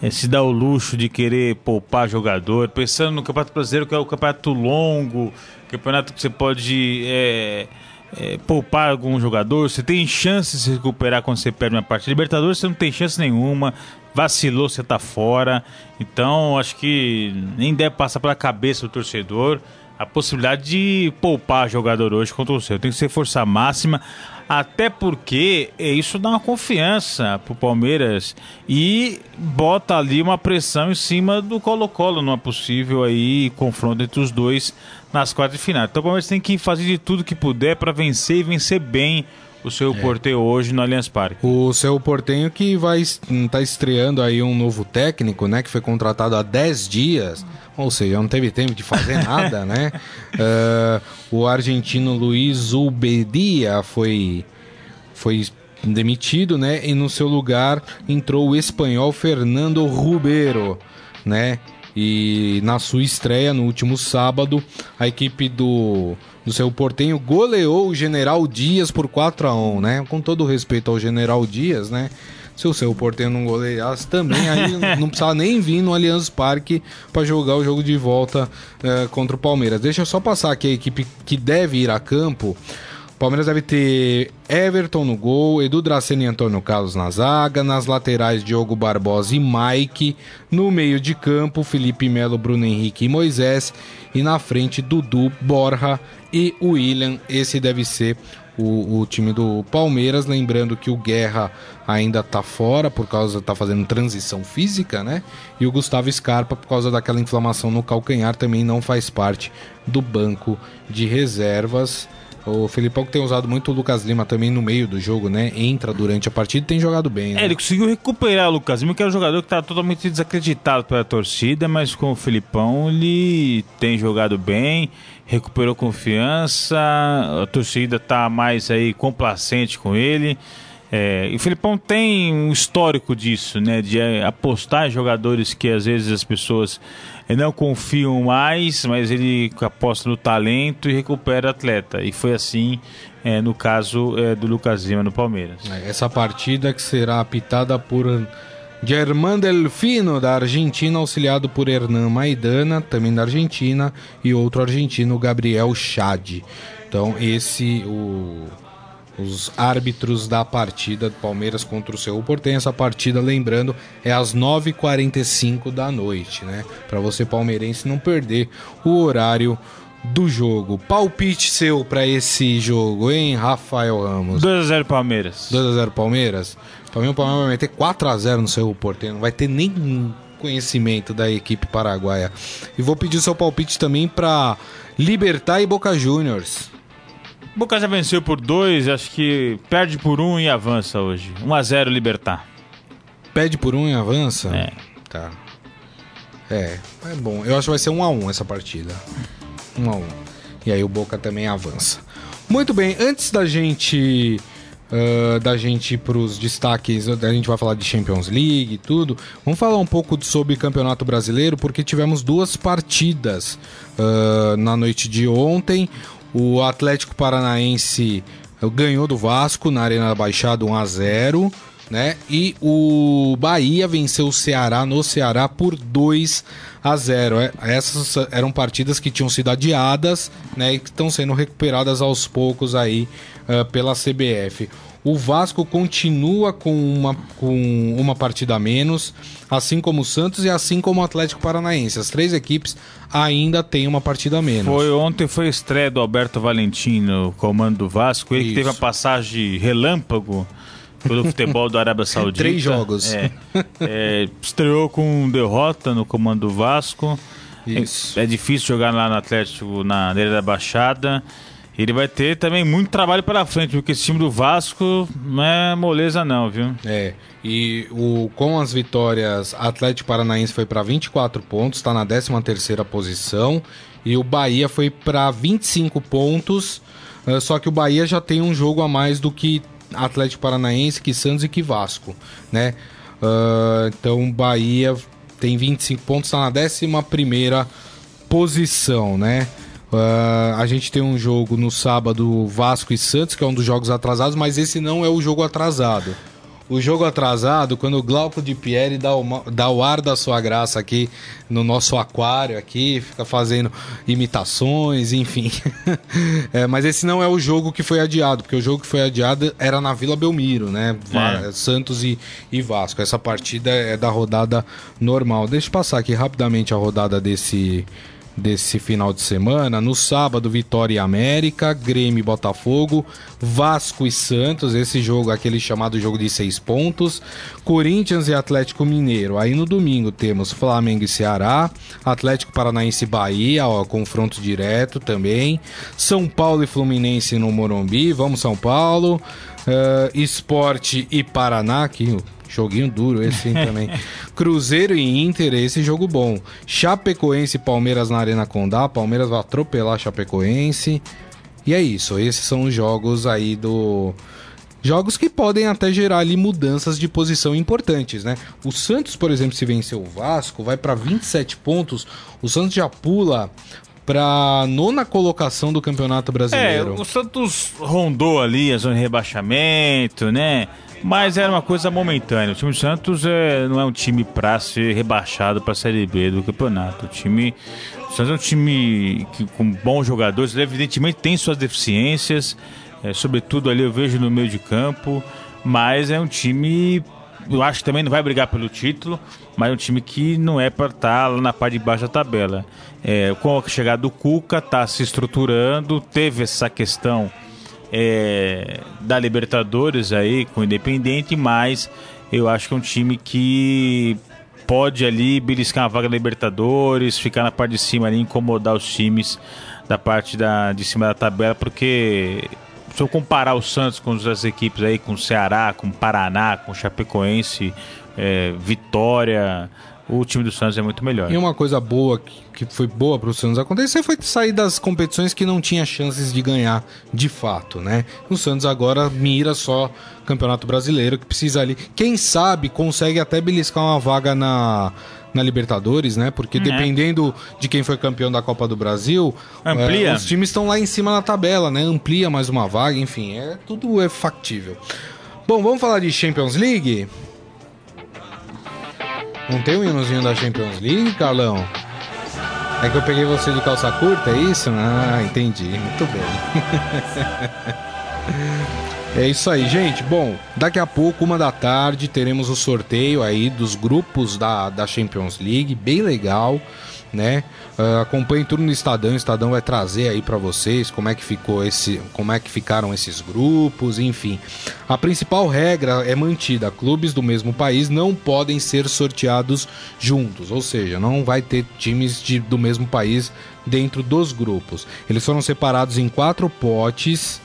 eh, se dar o luxo de querer poupar jogador. Pensando no Campeonato Brasileiro, que é o campeonato longo, campeonato que você pode eh, eh, poupar algum jogador. Você tem chance de se recuperar quando você perde uma partida. Libertadores você não tem chance nenhuma. Vacilou, você tá fora. Então, acho que nem deve passar pela cabeça do torcedor a possibilidade de poupar jogador hoje contra o seu. Tem que ser força máxima, até porque isso dá uma confiança pro Palmeiras e bota ali uma pressão em cima do Colo-Colo, numa possível aí confronto entre os dois nas quartas de final. Então o Palmeiras tem que fazer de tudo que puder para vencer e vencer bem o seu Porteio hoje no Allianz Parque. O Cerro Portenho que vai estar estreando aí um novo técnico, né? Que foi contratado há 10 dias. Ou seja, não teve tempo de fazer nada, né? Eh, o argentino Luiz Ubedia foi, foi demitido, né? E no seu lugar entrou o espanhol Fernando Rubero, né? E na sua estreia no último sábado, a equipe do, do seu Portenho goleou o General Dias por 4 a 1 né? Com todo respeito ao General Dias, né? Se o seu Portenho não goleasse também, aí não precisava nem vir no Allianz Parque para jogar o jogo de volta eh, contra o Palmeiras. Deixa eu só passar aqui a equipe que deve ir a campo. O Palmeiras deve ter Everton no gol, Edu Dracena e Antônio Carlos na zaga, nas laterais Diogo Barbosa e Mike, no meio de campo Felipe Melo, Bruno Henrique e Moisés, e na frente Dudu, Borja e William. Esse deve ser o, o time do Palmeiras, lembrando que o Guerra ainda tá fora por causa tá fazendo transição física, né? E o Gustavo Scarpa por causa daquela inflamação no calcanhar também não faz parte do banco de reservas. O Felipão que tem usado muito o Lucas Lima também no meio do jogo, né? Entra durante a partida e tem jogado bem, né? É, ele conseguiu recuperar o Lucas Lima, que era um jogador que estava totalmente desacreditado pela torcida, mas com o Filipão ele tem jogado bem, recuperou confiança, a torcida está mais aí complacente com ele. É, e o Filipão tem um histórico disso, né? De é, apostar em jogadores que às vezes as pessoas é, não confiam mais, mas ele aposta no talento e recupera atleta. E foi assim é, no caso é, do Lucas Lima no Palmeiras. Essa partida que será apitada por Germán Delfino, da Argentina, auxiliado por Hernan Maidana, também da Argentina, e outro argentino, Gabriel Chad. Então, esse, o, os árbitros da partida do Palmeiras contra o Cerro Portenho. Essa partida, lembrando, é às 9h45 da noite, né? Para você palmeirense não perder o horário do jogo. Palpite seu para esse jogo, hein, Rafael Ramos? 2x0 Palmeiras. 2x0 Palmeiras? Pra mim o Palmeiras vai meter 4x0 no Cerro Portenho, não vai ter nenhum conhecimento da equipe paraguaia. E vou pedir seu palpite também para Libertar e Boca Juniors. Boca já venceu por 2, acho que perde por 1 um e avança hoje. 1x0 Libertar. Pede por 1 um e avança? É. Tá. É, é bom. Eu acho que vai ser 1 um a 1 essa partida. 1 a 1 E aí o Boca também avança. Muito bem, antes da gente uh, da gente ir para os destaques, a gente vai falar de Champions League e tudo. Vamos falar um pouco sobre Campeonato Brasileiro, porque tivemos duas partidas uh, na noite de ontem. O Atlético Paranaense ganhou do Vasco na Arena da Baixada 1 a 0 né? E o Bahia venceu o Ceará no Ceará por 2 a 0. É, essas eram partidas que tinham sido adiadas, né? E que estão sendo recuperadas aos poucos aí uh, pela CBF. O Vasco continua com uma, com uma partida a menos, assim como o Santos e assim como o Atlético Paranaense. As três equipes ainda têm uma partida a menos. Foi ontem foi a estreia do Alberto Valentim no comando do Vasco, ele teve a passagem relâmpago pelo futebol do Arábia Saudita. Três jogos. É, é, estreou com derrota no comando do Vasco. Isso. É, é difícil jogar lá no Atlético, na Neira da Baixada. Ele vai ter também muito trabalho pela frente, porque esse time do Vasco não é moleza não, viu? É, e o, com as vitórias, Atlético Paranaense foi para 24 pontos, está na 13 terceira posição, e o Bahia foi para 25 pontos, uh, só que o Bahia já tem um jogo a mais do que Atlético Paranaense, que Santos e que Vasco, né? Uh, então Bahia tem 25 pontos, está na 11 primeira posição, né? Uh, a gente tem um jogo no sábado Vasco e Santos, que é um dos jogos atrasados, mas esse não é o jogo atrasado. O jogo atrasado, quando o Glauco de Pierre dá o, dá o ar da sua graça aqui no nosso aquário aqui, fica fazendo imitações, enfim. é, mas esse não é o jogo que foi adiado, porque o jogo que foi adiado era na Vila Belmiro, né? É. Santos e, e Vasco. Essa partida é da rodada normal. Deixa eu passar aqui rapidamente a rodada desse desse final de semana. No sábado, Vitória e América, Grêmio e Botafogo, Vasco e Santos, esse jogo, aquele chamado jogo de seis pontos, Corinthians e Atlético Mineiro. Aí no domingo temos Flamengo e Ceará, Atlético Paranaense e Bahia, ó, confronto direto também, São Paulo e Fluminense no Morumbi, vamos São Paulo, uh, Esporte e Paraná, aqui Joguinho duro esse também. Cruzeiro e Inter, esse jogo bom. Chapecoense e Palmeiras na Arena Condá. Palmeiras vai atropelar Chapecoense. E é isso. Esses são os jogos aí do. Jogos que podem até gerar ali mudanças de posição importantes, né? O Santos, por exemplo, se vencer o Vasco, vai para 27 pontos. O Santos já pula para nona colocação do Campeonato Brasileiro. É, o Santos rondou ali a zona de rebaixamento, né? Mas era uma coisa momentânea. O time do Santos é, não é um time para ser rebaixado para a Série B do campeonato. O time o Santos é um time que, com bons jogadores, ele evidentemente tem suas deficiências, é, sobretudo ali eu vejo no meio de campo, mas é um time, eu acho que também não vai brigar pelo título, mas é um time que não é para estar tá lá na parte de baixo da tabela. É, com a chegada do Cuca, está se estruturando, teve essa questão é, da Libertadores aí com o Independente, mas eu acho que é um time que pode ali beliscar uma vaga da Libertadores, ficar na parte de cima ali, incomodar os times da parte da, de cima da tabela, porque se eu comparar o Santos com as equipes aí, com o Ceará, com o Paraná, com o Chapecoense, é, Vitória, o time do Santos é muito melhor. E uma coisa boa que, foi boa para o Santos acontecer foi sair das competições que não tinha chances de ganhar de fato, né? O Santos agora mira só Campeonato Brasileiro, que precisa ali, quem sabe consegue até beliscar uma vaga na na Libertadores, né? Porque uhum. dependendo de quem foi campeão da Copa do Brasil, Amplia. É, os times estão lá em cima na tabela, né? Amplia mais uma vaga, enfim, é tudo é factível. Bom, vamos falar de Champions League. Não tem o um hinozinho da Champions League, Carlão? É que eu peguei você de calça curta, é isso? Ah, entendi. Muito bem. É isso aí, gente. Bom, daqui a pouco, uma da tarde, teremos o sorteio aí dos grupos da, da Champions League, bem legal, né? Uh, acompanhe tudo no Estadão, o Estadão vai trazer aí para vocês como é que ficou esse, como é que ficaram esses grupos, enfim. A principal regra é mantida: clubes do mesmo país não podem ser sorteados juntos, ou seja, não vai ter times de, do mesmo país dentro dos grupos. Eles foram separados em quatro potes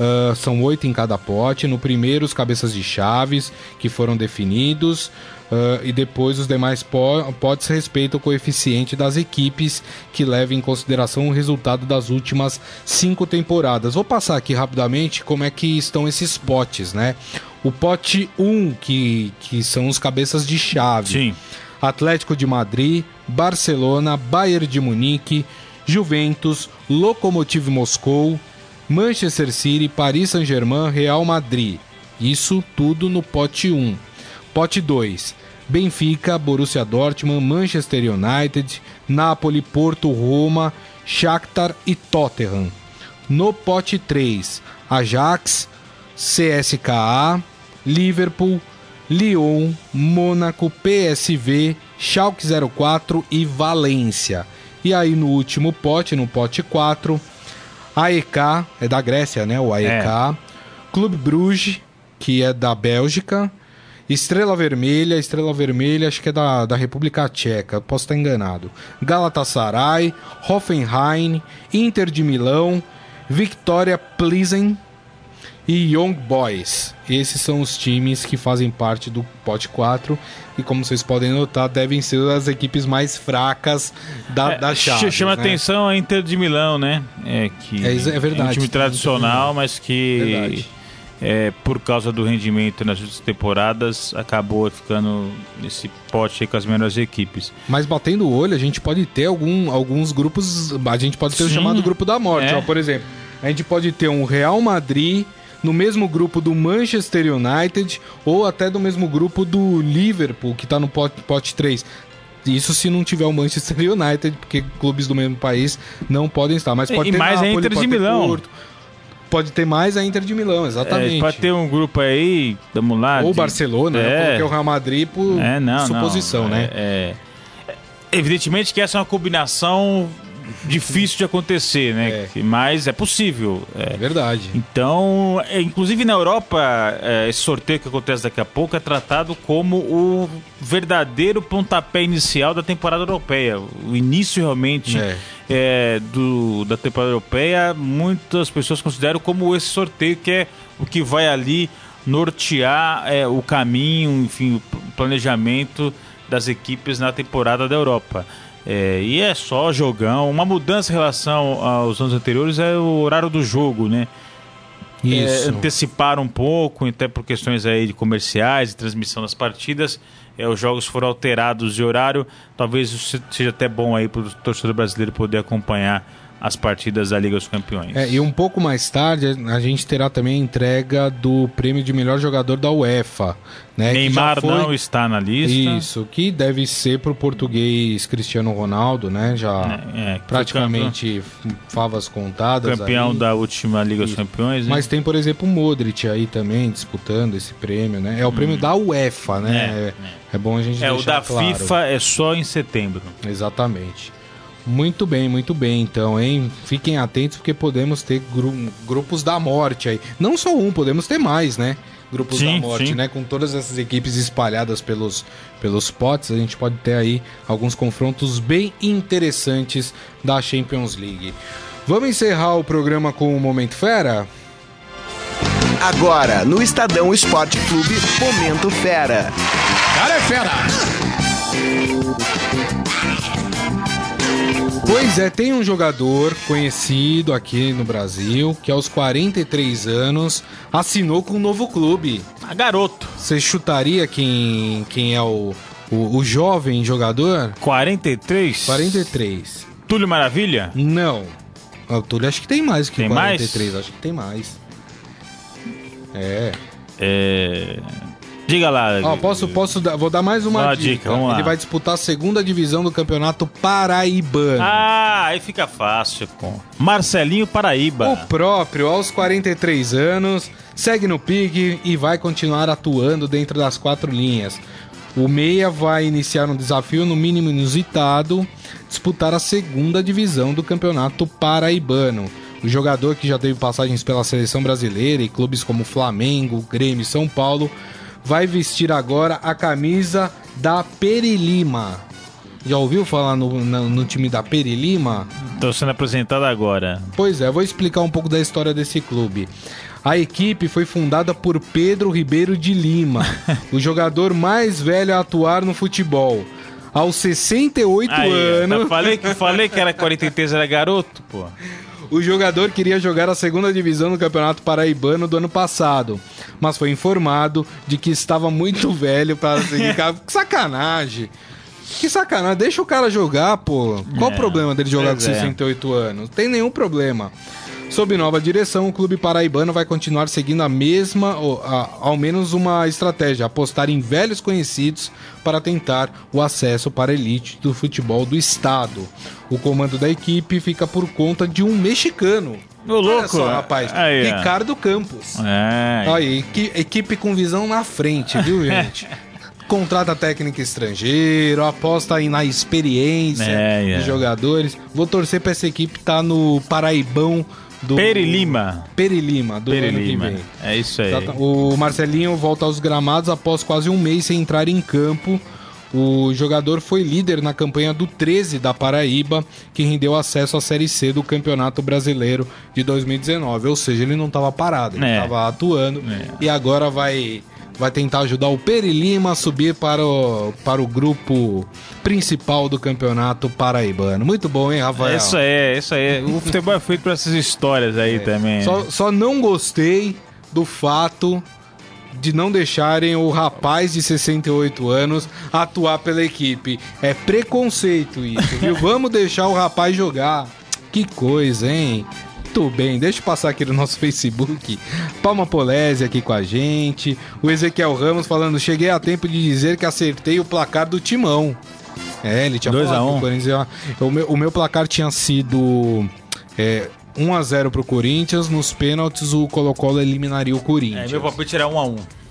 Uh, são oito em cada pote. No primeiro, os cabeças de chaves que foram definidos. Uh, e depois os demais potes respeitam o coeficiente das equipes que leva em consideração o resultado das últimas cinco temporadas. Vou passar aqui rapidamente como é que estão esses potes, né? O pote 1, um, que, que são os cabeças de chave. Sim. Atlético de Madrid, Barcelona, Bayern de Munique, Juventus, Lokomotiv Moscou, Manchester City, Paris Saint-Germain, Real Madrid. Isso tudo no pote 1. Pote 2. Benfica, Borussia Dortmund, Manchester United, Napoli, Porto, Roma, Shakhtar e Tottenham. No pote 3, Ajax, CSKA, Liverpool, Lyon, Mônaco, PSV, Schalke 04 e Valência. E aí no último pote, no pote 4, AEK, é da Grécia, né? O AEK. É. Clube Bruges, que é da Bélgica. Estrela Vermelha, Estrela Vermelha, acho que é da, da República Tcheca, posso estar enganado. Galatasaray, Hoffenheim, Inter de Milão, Victoria Plizen e Young Boys. Esses são os times que fazem parte do pote 4 e como vocês podem notar, devem ser as equipes mais fracas da, é, da chave. Chama né? atenção a Inter de Milão, né? É, que é, é verdade. É um time tradicional, mas que é, por causa do rendimento nas últimas temporadas acabou ficando nesse pote com as melhores equipes. Mas batendo o olho, a gente pode ter algum, alguns grupos. A gente pode ter Sim, o chamado grupo da morte, é. ó, por exemplo. A gente pode ter um Real Madrid no mesmo grupo do Manchester United ou até do mesmo grupo do Liverpool, que está no pote, pote 3. Isso se não tiver o Manchester United, porque clubes do mesmo país não podem estar. Mas pode e ter mais Napoli, a Inter de Milão. Porto, pode ter mais a Inter de Milão, exatamente. É, pode ter um grupo aí, vamos lá. Ou de... Barcelona, é. eu coloquei o Real Madrid por é, não, suposição, não. né? É, é, evidentemente que essa é uma combinação difícil de acontecer, né? É. Mas é possível. É, verdade. Então, é, inclusive na Europa, é, esse sorteio que acontece daqui a pouco é tratado como o verdadeiro pontapé inicial da temporada europeia. O início realmente é. é do, da temporada europeia, muitas pessoas consideram como esse sorteio que é o que vai ali nortear é, o caminho, enfim, o planejamento das equipes na temporada da Europa. É, e é só jogão. Uma mudança em relação aos anos anteriores é o horário do jogo, né? É, antecipar um pouco, até por questões aí de comerciais e transmissão das partidas. É, os jogos foram alterados de horário. Talvez seja até bom aí para o torcedor brasileiro poder acompanhar as partidas da Liga dos Campeões. É, e um pouco mais tarde a gente terá também a entrega do prêmio de melhor jogador da UEFA. Né, Neymar foi... não está na lista. Isso, que deve ser para o português Cristiano Ronaldo, né? Já é, é, praticamente favas contadas. Campeão aí. da última Liga dos Campeões. Né? Mas tem, por exemplo, o Modric aí também disputando esse prêmio, né? É o hum. prêmio da UEFA, né? É, é, é bom a gente É, o da claro. FIFA é só em setembro. Exatamente. Muito bem, muito bem, então, hein? Fiquem atentos porque podemos ter gru grupos da morte aí. Não só um, podemos ter mais, né? Grupos sim, da morte, sim. né? Com todas essas equipes espalhadas pelos, pelos potes, a gente pode ter aí alguns confrontos bem interessantes da Champions League. Vamos encerrar o programa com o Momento Fera? Agora, no Estadão Esporte Clube, Momento Fera. Cara é fera! Pois é, tem um jogador conhecido aqui no Brasil que aos 43 anos assinou com um novo clube. A garoto. Você chutaria quem, quem é o, o, o jovem jogador? 43? 43. Túlio Maravilha? Não. O Túlio acho que tem mais que tem 43, mais? acho que tem mais. É. É. Diga lá. Ó, posso, posso dar, vou dar mais uma Uma dica. dica, vamos lá. Ele vai disputar a segunda divisão do Campeonato Paraibano. Ah, aí fica fácil, pô. Marcelinho Paraíba. O próprio, aos 43 anos, segue no pique e vai continuar atuando dentro das quatro linhas. O Meia vai iniciar um desafio no mínimo inusitado, disputar a segunda divisão do Campeonato Paraibano. O jogador que já teve passagens pela seleção brasileira e clubes como Flamengo, Grêmio e São Paulo vai vestir agora a camisa da Perilima. Já ouviu falar no, no- no time da Perilima? Tô sendo apresentado agora. Pois é, vou explicar um pouco da história desse clube. A equipe foi fundada por Pedro Ribeiro de Lima, o jogador mais velho a atuar no futebol. Aos 68 Aí, ó, anos, tá- falei, que, falei que era 43, era garoto, pô. o jogador queria jogar a segunda divisão do Campeonato Paraibano do ano passado, mas foi informado de que estava muito velho para seguir. Que sacanagem! Que sacanagem, deixa o cara jogar, pô. Qual É, o problema dele jogar com pois é. 68 anos? Tem nenhum problema. Sob nova direção, o clube paraibano vai continuar seguindo a mesma, ou, a- ao menos uma estratégia, apostar em velhos conhecidos para tentar o acesso para a elite do futebol do estado. O comando da equipe fica por conta de um mexicano. Ô, Olha louco. só, rapaz. Aí. Ricardo Campos. É. Aí, equi- equipe com visão na frente, viu, gente? Contrata técnico estrangeiro, aposta aí na experiência É, é. dos jogadores. Vou torcer pra essa equipe estar no Paraibão do. Perilima. Perilima, do ano Perilima. que vem. É isso aí. O Marcelinho volta aos gramados após quase um mês sem entrar em campo. O jogador foi líder na campanha do 13 da Paraíba, que rendeu acesso à Série C do Campeonato Brasileiro de 2019. Ou seja, ele não estava parado, ele É. estava atuando É. e agora vai, vai tentar ajudar o Perilima a subir para o, para o grupo principal do Campeonato Paraibano. Muito bom, hein, Rafael? É isso aí, é isso aí. O futebol é feito pra essas histórias aí também. Só, só não gostei do fato de não deixarem o rapaz de 68 anos atuar pela equipe. É preconceito isso, viu? Vamos deixar o rapaz jogar. Que coisa, hein? Muito bem, deixa eu passar aqui no nosso Facebook. Palma Polese aqui com a gente. O Ezequiel Ramos falando: cheguei a tempo de dizer que acertei o placar do timão. É, ele tinha Dois falado a um. que o Corinthians ia- o, meu, o meu placar tinha sido é, 1x0 pro Corinthians. Nos pênaltis, o Colo-Colo eliminaria o É, Corinthians. meu palpite era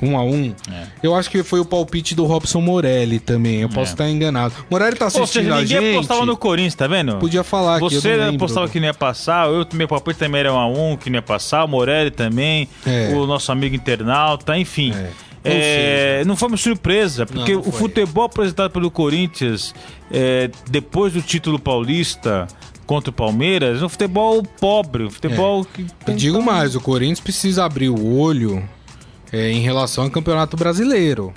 um a um. 1x1. É. Eu acho que foi o palpite do Robson Morelli também. Eu posso É. estar enganado. Morelli tá Ou assistindo seja, a ninguém gente. apostava no Corinthians, tá vendo? Podia falar eu Você não lembro. apostava que não ia passar, eu, meu palpite também era um a um, que não ia passar, o Morelli também, É. o nosso amigo internauta, enfim. É. É, não foi uma surpresa, porque Não, não o futebol apresentado pelo Corinthians é, depois do título paulista contra o Palmeiras, é um futebol pobre, um futebol que Eu tem digo mais, o Corinthians precisa abrir o olho é, em relação ao Campeonato Brasileiro.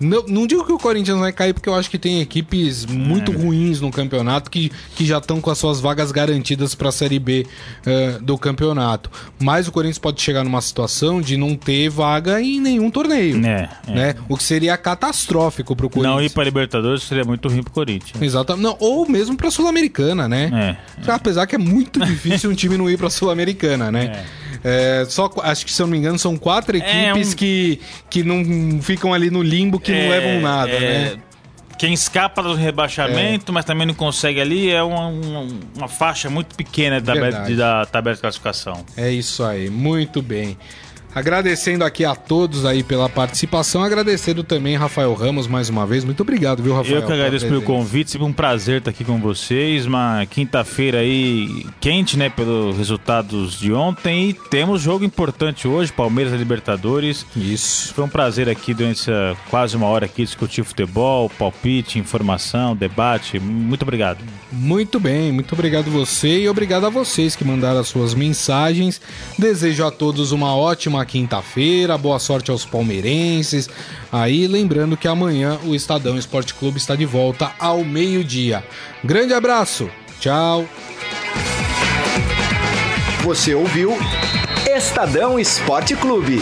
Não, não digo que o Corinthians vai cair, porque eu acho que tem equipes muito É. ruins no campeonato que, que já estão com as suas vagas garantidas para a Série B eh, do campeonato. Mas o Corinthians pode chegar numa situação de não ter vaga em nenhum torneio. É, é. Né? O que seria catastrófico para o Corinthians. Não ir para Libertadores seria muito ruim pro Corinthians. Exatamente. Não, ou mesmo para Sul-Americana, né? É. Apesar que é muito difícil um time não ir pra Sul-Americana, né? É, só, qu- acho que se eu não me engano, são quatro equipes um- que, que não ficam ali no limbo, que não É, levam nada, é, né? Quem escapa do rebaixamento, mas também não consegue ali, é uma, uma, uma faixa muito pequena da tabela, da tabela de classificação. É isso aí, muito bem. Agradecendo aqui a todos aí pela participação, agradecendo também Rafael Ramos mais uma vez. Muito obrigado, viu, Rafael? Eu que agradeço pelo convite, sempre um prazer estar aqui com vocês. Uma quinta-feira aí quente, né, pelos resultados de ontem. E temos jogo importante hoje, Palmeiras e Libertadores. Isso. Foi um prazer aqui durante essa quase uma hora aqui discutir futebol, palpite, informação, debate. Muito obrigado. Muito bem, muito obrigado você e obrigado a vocês que mandaram as suas mensagens. Desejo a todos uma ótima quinta-feira, boa sorte aos palmeirenses. Aí, lembrando que amanhã o Estadão Esporte Clube está de volta ao meio-dia. Grande abraço, tchau. Você ouviu Estadão Esporte Clube.